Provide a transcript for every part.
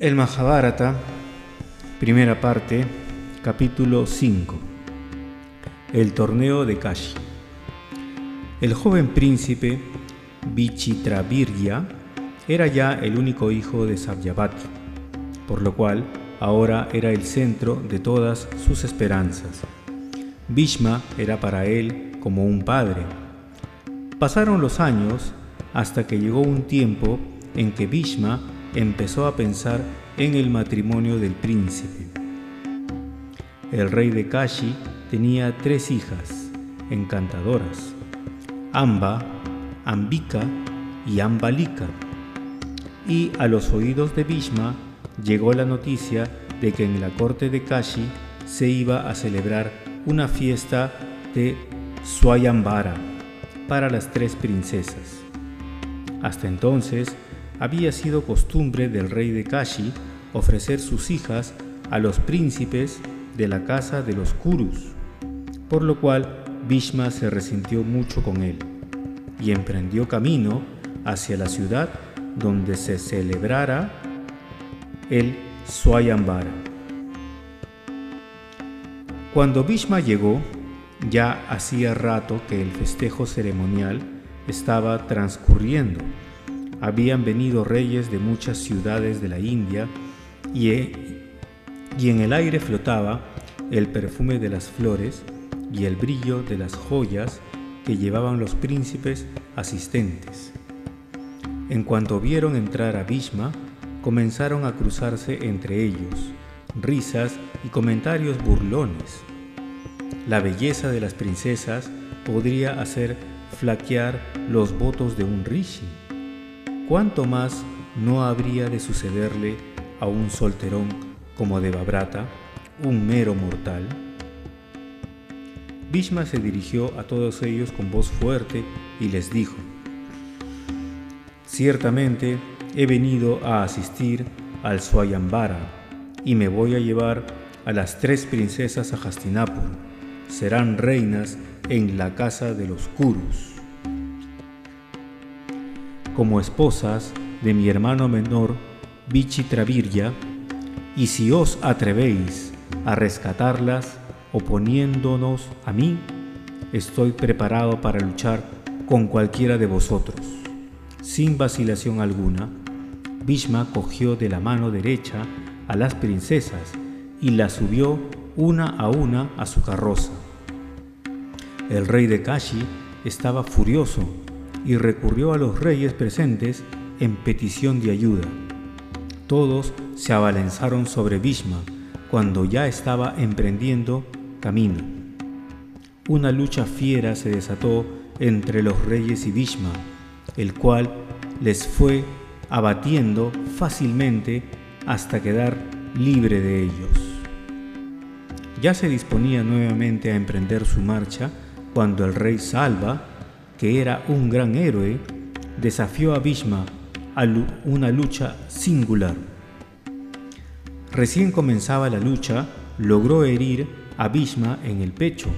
El Mahabharata, primera parte, capítulo 5. El torneo de Kashi. El joven príncipe Vichitravirya era ya el único hijo de Savyavati, por lo cual ahora era el centro de todas sus esperanzas. Bhishma era para él como un padre. Pasaron los años hasta que llegó un tiempo en que Bhishma empezó a pensar en el matrimonio del príncipe. El rey de Kashi tenía tres hijas encantadoras, Amba, Ambika y Ambalika. Y a los oídos de Bhishma llegó la noticia de que en la corte de Kashi se iba a celebrar una fiesta de Swayambara para las tres princesas. Hasta entonces había sido costumbre del rey de Kashi ofrecer sus hijas a los príncipes de la casa de los Kurus, por lo cual Bhishma se resintió mucho con él y emprendió camino hacia la ciudad donde se celebrara el Swayambara. Cuando Bhishma llegó, ya hacía rato que el festejo ceremonial estaba transcurriendo. Habían venido reyes de muchas ciudades de la India y, en el aire flotaba el perfume de las flores y el brillo de las joyas que llevaban los príncipes asistentes. En cuanto vieron entrar a Bhishma, comenzaron a cruzarse entre ellos risas y comentarios burlones. La belleza de las princesas podría hacer flaquear los votos de un rishi. ¿Cuánto más no habría de sucederle a un solterón como Devabrata, un mero mortal? Bhishma se dirigió a todos ellos con voz fuerte y les dijo, Ciertamente he venido a asistir al Swayambara y me voy a llevar a las tres princesas a Hastinapur. Serán reinas en la casa de los Kurus. Como esposas de mi hermano menor Vichitravirya, y si os atrevéis a rescatarlas oponiéndonos a mí, estoy preparado para luchar con cualquiera de vosotros. Sin vacilación alguna, Bhishma cogió de la mano derecha a las princesas y las subió una a una a su carroza. El rey de Kashi estaba furioso y recurrió a los reyes presentes en petición de ayuda. Todos se abalanzaron sobre Bhishma cuando ya estaba emprendiendo camino. Una lucha fiera se desató entre los reyes y Bhishma, el cual les fue abatiendo fácilmente hasta quedar libre de ellos. Ya se disponía nuevamente a emprender su marcha cuando el rey Salva, que era un gran héroe, desafió a Bhishma a una lucha singular. Recién comenzaba la lucha, logró herir a Bhishma en el pecho,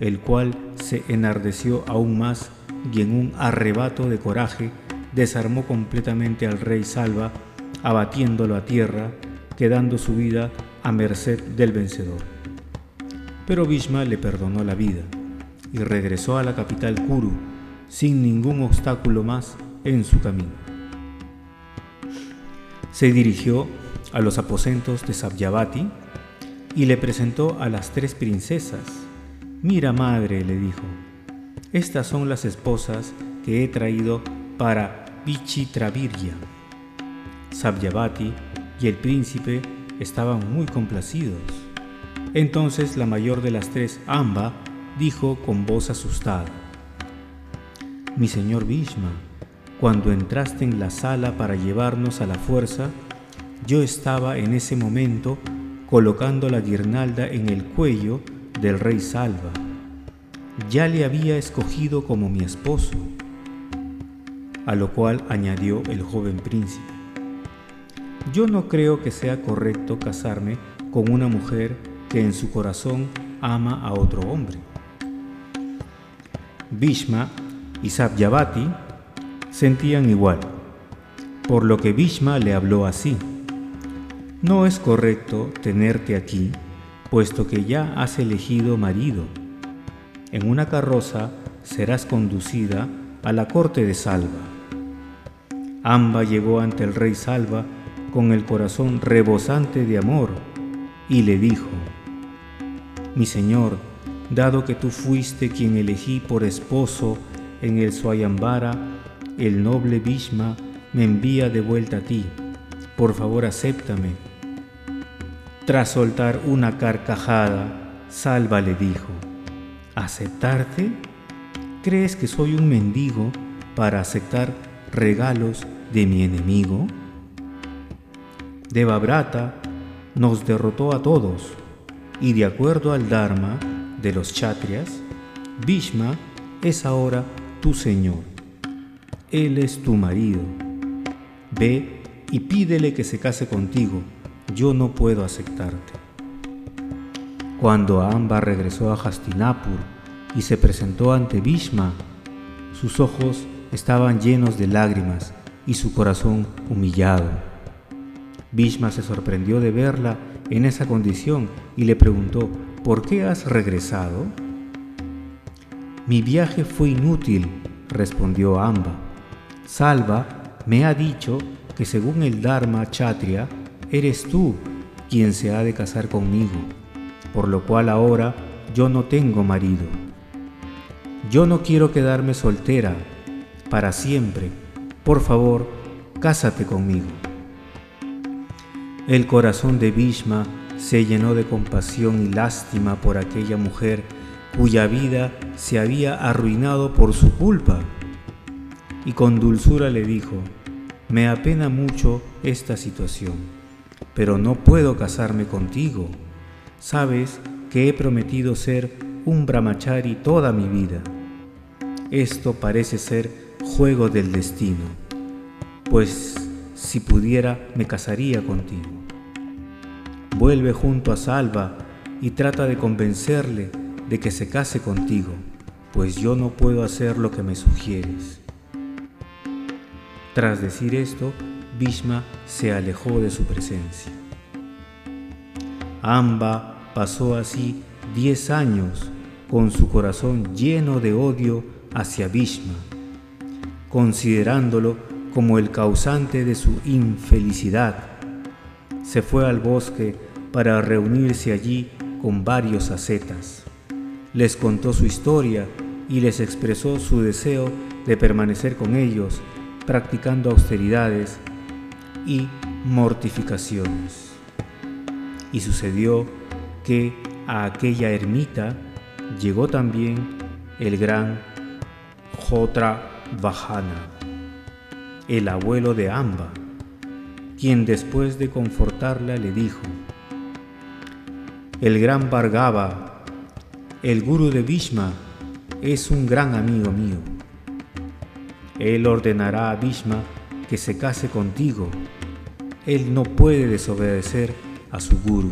el cual se enardeció aún más y en un arrebato de coraje desarmó completamente al rey Salva, abatiéndolo a tierra, quedando su vida a merced del vencedor. Pero Bhishma le perdonó la vida y regresó a la capital Kuru sin ningún obstáculo más en su camino. Se dirigió a los aposentos de Sabyavati y le presentó a las tres princesas. Mira, madre, le dijo, estas son las esposas que he traído para Vichitravirya. Sabyavati y el príncipe estaban muy complacidos. Entonces la mayor de las tres, Amba, dijo con voz asustada, Mi señor Bhishma, cuando entraste en la sala para llevarnos a la fuerza, yo estaba en ese momento colocando la guirnalda en el cuello del rey Salva. Ya le había escogido como mi esposo, a lo cual añadió el joven príncipe. Yo no creo que sea correcto casarme con una mujer que en su corazón ama a otro hombre. Bhishma y Sabyavati sentían igual, por lo que Bhishma le habló así. no es correcto tenerte aquí, puesto que ya has elegido marido. En una carroza serás conducida a la corte de Salva. Amba llegó ante el rey Salva con el corazón rebosante de amor y le dijo, Mi señor, dado que tú fuiste quien elegí por esposo en el Swayambara, el noble Bhishma me envía de vuelta a ti. Por favor, acéptame. Tras soltar una carcajada, Salva le dijo, ¿aceptarte? ¿Crees que soy un mendigo para aceptar regalos de mi enemigo? Devabrata nos derrotó a todos y de acuerdo al Dharma de los Chatrias, Bhishma es ahora tu Señor. Él es tu marido. Ve y pídele que se case contigo. Yo no puedo aceptarte. Cuando Amba regresó a Hastinapur y se presentó ante Bhishma, sus ojos estaban llenos de lágrimas y su corazón humillado. Bhishma se sorprendió de verla en esa condición y le preguntó, ¿por qué has regresado? Mi viaje fue inútil, respondió Amba. Salva me ha dicho que según el Dharma Chatria, eres tú quien se ha de casar conmigo, por lo cual ahora yo no tengo marido. Yo no quiero quedarme soltera para siempre. Por favor, cásate conmigo. El corazón de Bhishma se llenó de compasión y lástima por aquella mujer cuya vida se había arruinado por su culpa. Y con dulzura le dijo, me apena mucho esta situación, pero no puedo casarme contigo. Sabes que he prometido ser un brahmachari toda mi vida. Esto parece ser juego del destino, pues si pudiera me casaría contigo. Vuelve junto a Salva y trata de convencerle de que se case contigo, pues yo no puedo hacer lo que me sugieres. Tras decir esto, Bhishma se alejó de su presencia. Amba pasó así diez años con su corazón lleno de odio hacia Bhishma, considerándolo como el causante de su infelicidad. Se fue al bosque para reunirse allí con varios ascetas. Les contó su historia y les expresó su deseo de permanecer con ellos, practicando austeridades y mortificaciones. Y sucedió que a aquella ermita llegó también el gran Jotra Vahana, el abuelo de Amba, quien después de confortarla le dijo, el gran Bhargava, el guru de Bhishma, es un gran amigo mío. Él ordenará a Bhishma que se case contigo. Él no puede desobedecer a su guru.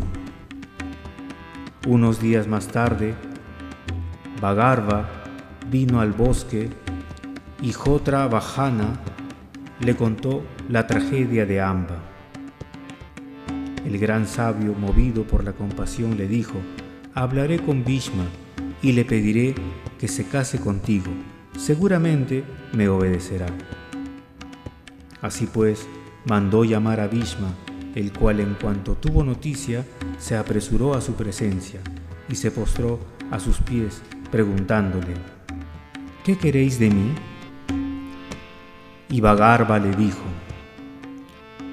Unos días más tarde, Bhagarva vino al bosque y Jotra Vahana le contó la tragedia de Amba. El gran sabio, movido por la compasión, le dijo, hablaré con Bhishma y le pediré que se case contigo. Seguramente me obedecerá. Así pues, mandó llamar a Bhishma, el cual en cuanto tuvo noticia, se apresuró a su presencia y se postró a sus pies, preguntándole, ¿qué queréis de mí? Y Vagarva le dijo,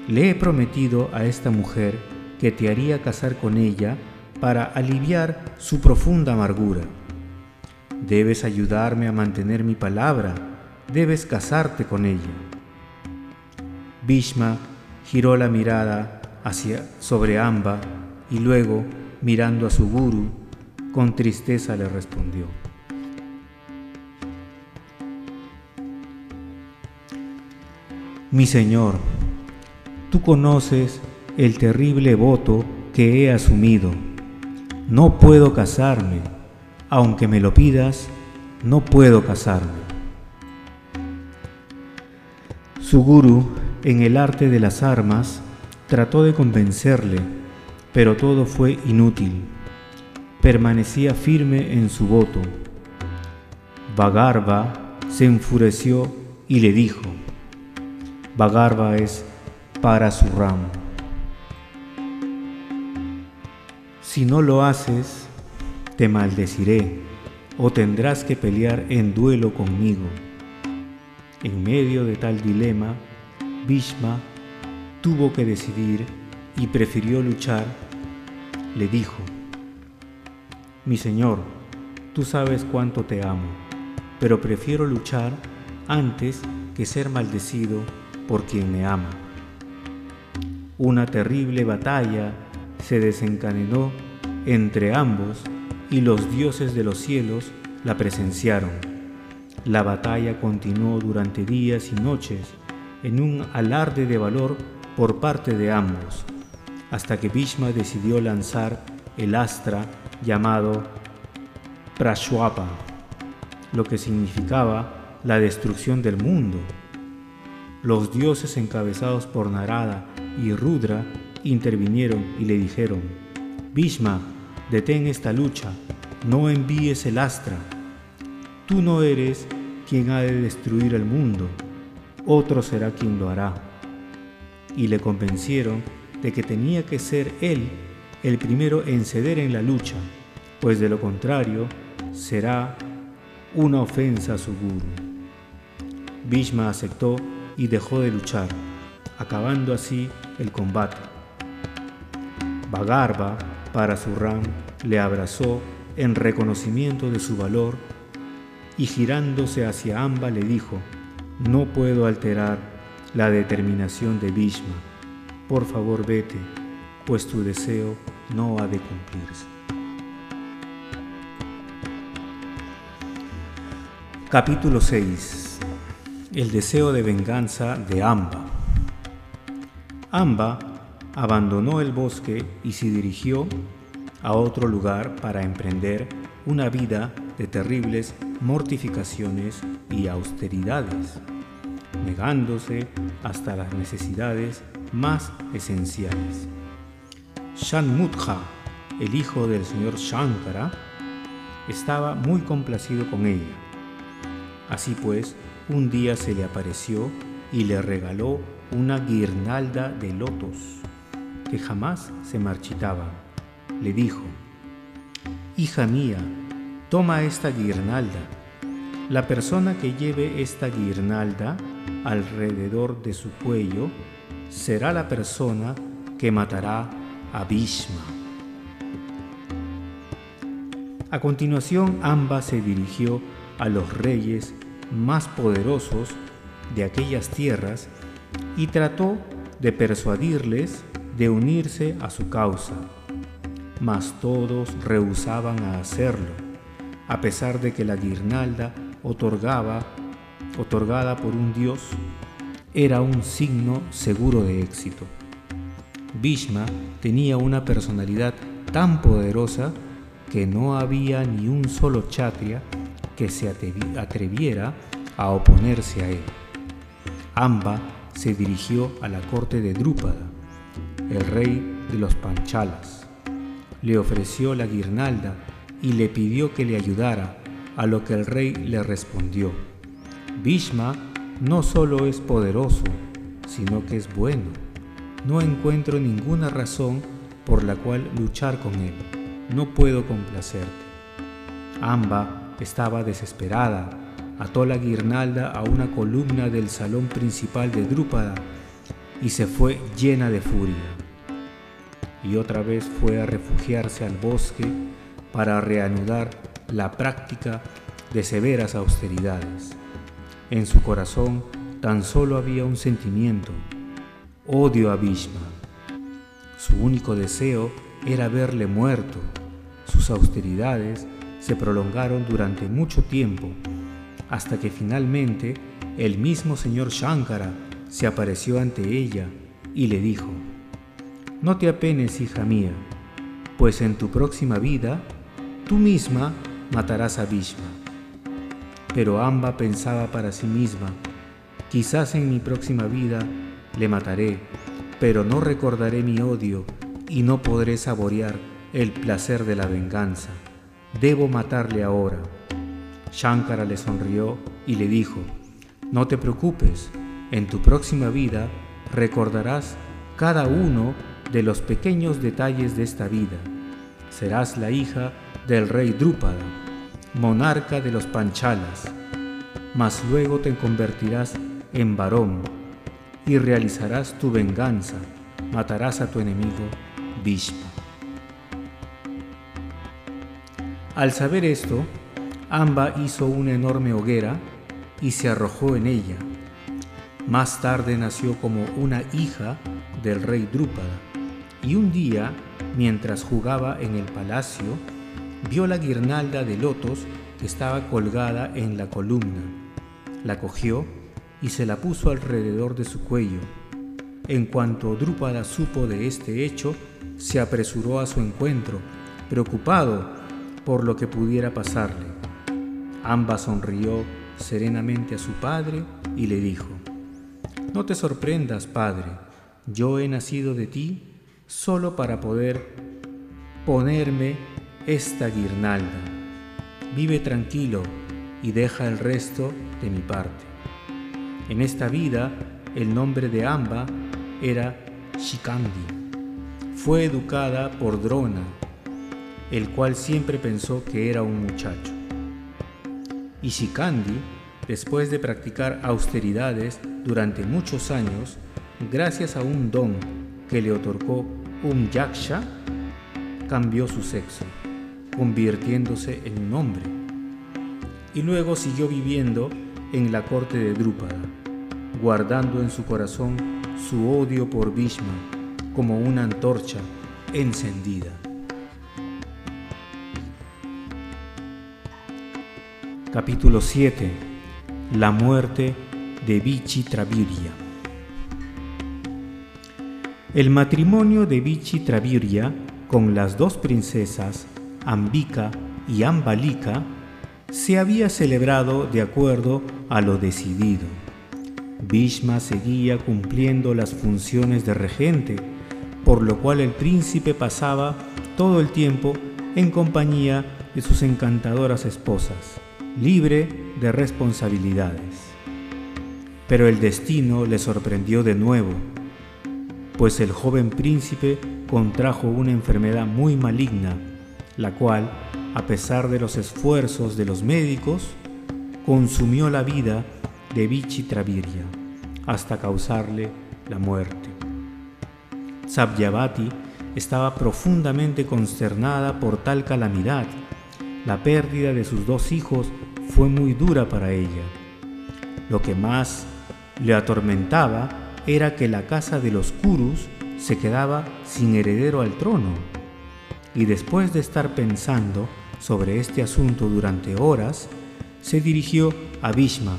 le he prometido a esta mujer que te haría casar con ella para aliviar su profunda amargura. Debes ayudarme a mantener mi palabra, debes casarte con ella. Bhishma giró la mirada hacia sobre Amba y luego, mirando a su guru, con tristeza le respondió. Mi Señor, Tú conoces el terrible voto que he asumido. No puedo casarme. Aunque me lo pidas, no puedo casarme. Su guru, en el arte de las armas, Trató de convencerle, pero todo fue inútil. Permanecía firme en su voto. Vagarba se enfureció y le dijo, Vagarba es para su ramo. Si no lo haces, te maldeciré o tendrás que pelear en duelo conmigo. En medio de tal dilema, Bhishma tuvo que decidir y prefirió luchar, le dijo, Mi Señor, tú sabes cuánto te amo, pero prefiero luchar antes que ser maldecido por quien me ama. Una terrible batalla se desencadenó entre ambos y los dioses de los cielos la presenciaron. La batalla continuó durante días y noches en un alarde de valor por parte de ambos, hasta que Bhishma decidió lanzar el astra llamado Prashwapa, lo que significaba la destrucción del mundo. Los dioses encabezados por Narada y Rudra intervinieron y le dijeron, Bhishma, detén esta lucha, no envíes el astra. Tú no eres quien ha de destruir el mundo, otro será quien lo hará y le convencieron de que tenía que ser él el primero en ceder en la lucha, pues de lo contrario será una ofensa a su guru. Bhishma aceptó y dejó de luchar, acabando así el combate. Bagarba, para su ram, le abrazó en reconocimiento de su valor y girándose hacia Amba le dijo, no puedo alterar la determinación de Bhishma. Por favor vete, pues tu deseo no ha de cumplirse. Capítulo 6 El deseo de venganza de Amba. Amba abandonó el bosque y se dirigió a otro lugar para emprender una vida de terribles mortificaciones y austeridades negándose hasta las necesidades más esenciales. Shanmukha, el hijo del señor Shankara, estaba muy complacido con ella. Así pues, un día se le apareció y le regaló una guirnalda de lotos que jamás se marchitaba. Le dijo, Hija mía, toma esta guirnalda. La persona que lleve esta guirnalda alrededor de su cuello será la persona que matará a Bhishma. A continuación, ambas se dirigió a los reyes más poderosos de aquellas tierras y trató de persuadirles de unirse a su causa, mas todos rehusaban a hacerlo, a pesar de que la guirnalda otorgaba otorgada por un dios, era un signo seguro de éxito. Bhishma tenía una personalidad tan poderosa que no había ni un solo chatria que se atreviera a oponerse a él. Amba se dirigió a la corte de Drúpada, el rey de los Panchalas. Le ofreció la guirnalda y le pidió que le ayudara, a lo que el rey le respondió. Bhishma no solo es poderoso, sino que es bueno. No encuentro ninguna razón por la cual luchar con él. No puedo complacerte. Amba estaba desesperada. Ató la guirnalda a una columna del salón principal de Drúpada y se fue llena de furia. Y otra vez fue a refugiarse al bosque para reanudar la práctica de severas austeridades. En su corazón tan solo había un sentimiento, odio a Bhishma. Su único deseo era verle muerto. Sus austeridades se prolongaron durante mucho tiempo, hasta que finalmente el mismo señor Shankara se apareció ante ella y le dijo, No te apenes, hija mía, pues en tu próxima vida tú misma matarás a Bhishma. Pero Amba pensaba para sí misma, quizás en mi próxima vida le mataré, pero no recordaré mi odio y no podré saborear el placer de la venganza. Debo matarle ahora. Shankara le sonrió y le dijo, no te preocupes, en tu próxima vida recordarás cada uno de los pequeños detalles de esta vida. Serás la hija del rey Drúpada, monarca de los Panchalas, mas luego te convertirás en varón y realizarás tu venganza, matarás a tu enemigo Bhishma. Al saber esto, Amba hizo una enorme hoguera y se arrojó en ella. Más tarde nació como una hija del rey Drúpada, y un día, mientras jugaba en el palacio, vio la guirnalda de lotos que estaba colgada en la columna. La cogió y se la puso alrededor de su cuello. En cuanto Drúpada supo de este hecho, se apresuró a su encuentro, preocupado por lo que pudiera pasarle. Amba sonrió serenamente a su padre y le dijo, No te sorprendas, padre, yo he nacido de ti solo para poder ponerme esta guirnalda. Vive tranquilo y deja el resto de mi parte. En esta vida, el nombre de Amba era Shikandi. Fue educada por Drona, el cual siempre pensó que era un muchacho. Y Shikandi, después de practicar austeridades durante muchos años, gracias a un don que le otorgó un yaksha, cambió su sexo, convirtiéndose en un hombre. Y luego siguió viviendo en la corte de Drúpada, guardando en su corazón su odio por Bhishma como una antorcha encendida. Capítulo 7 La muerte de Vichitravirya El matrimonio de Vichitravirya con las dos princesas Ambika y Ambalika se había celebrado de acuerdo a lo decidido. Bhishma seguía cumpliendo las funciones de regente, por lo cual el príncipe pasaba todo el tiempo en compañía de sus encantadoras esposas libre de responsabilidades. Pero el destino le sorprendió de nuevo, pues el joven príncipe contrajo una enfermedad muy maligna, la cual, a pesar de los esfuerzos de los médicos, consumió la vida de Vichitravirya hasta causarle la muerte. Sabyavati estaba profundamente consternada por tal calamidad. La pérdida de sus dos hijos fue muy dura para ella. Lo que más le atormentaba era que la casa de los Kurus se quedaba sin heredero al trono. Y después de estar pensando sobre este asunto durante horas, se dirigió a Bhishma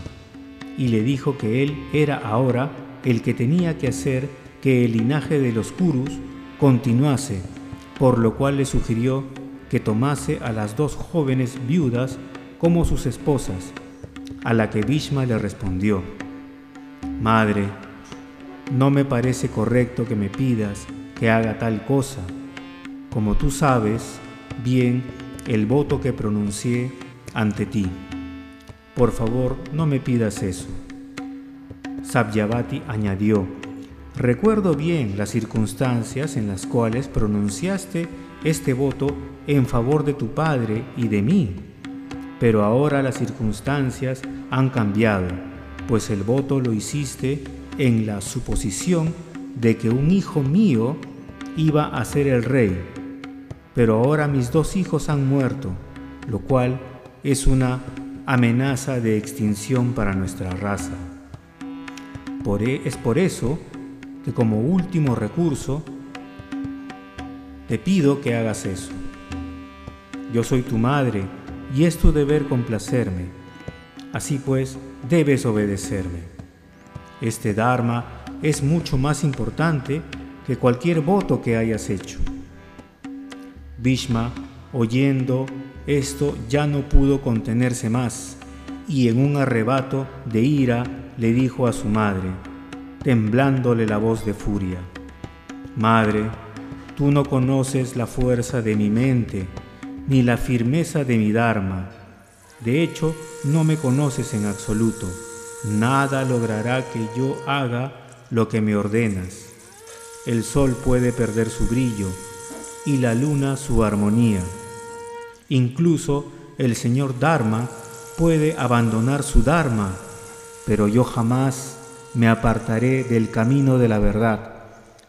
y le dijo que él era ahora el que tenía que hacer que el linaje de los Kurus continuase, por lo cual le sugirió que tomase a las dos jóvenes viudas como sus esposas, a la que Bhishma le respondió, Madre, no me parece correcto que me pidas que haga tal cosa. Como tú sabes bien el voto que pronuncié ante ti. Por favor, no me pidas eso. Sabyavati añadió, Recuerdo bien las circunstancias en las cuales pronunciaste este voto en favor de tu padre y de mí pero ahora las circunstancias han cambiado, pues el voto lo hiciste en la suposición de que un hijo mío iba a ser el rey, pero ahora mis dos hijos han muerto, lo cual es una amenaza de extinción para nuestra raza. E, es por eso que como último recurso te pido que hagas eso. Yo soy tu madre y es tu deber complacerme. Así pues, debes obedecerme. Este Dharma es mucho más importante que cualquier voto que hayas hecho. Bhishma, oyendo esto, ya no pudo contenerse más y en un arrebato de ira le dijo a su madre, temblándole la voz de furia, Madre, tú no conoces la fuerza de mi mente, ni la firmeza de mi Dharma. De hecho, no me conoces en absoluto. Nada logrará que yo haga lo que me ordenas. El sol puede perder su brillo y la luna su armonía. Incluso el Señor Dharma puede abandonar su Dharma, pero yo jamás me apartaré del camino de la verdad.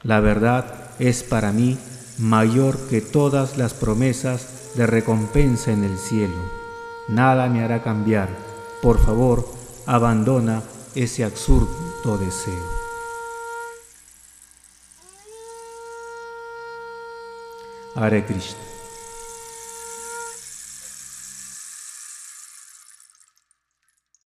La verdad es para mí mayor que todas las promesas de recompensa en el cielo. Nada me hará cambiar. Por favor, abandona ese absurdo deseo.